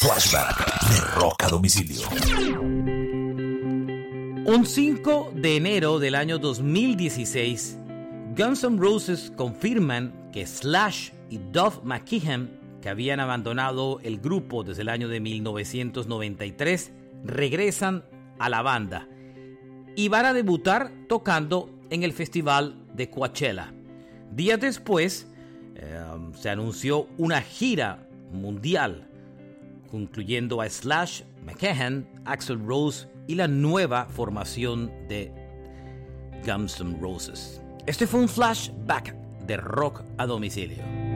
Flashback de a domicilio. Un 5 de enero del año 2016, Guns N' Roses confirman que Slash y Duff McKeehan, que habían abandonado el grupo desde el año de 1993, regresan a la banda y van a debutar tocando en el festival de Coachella. Días después eh, se anunció una gira mundial, concluyendo a Slash, McKehan, Axel Rose y la nueva formación de Guns N' Roses. Este fue un flashback de rock a domicilio.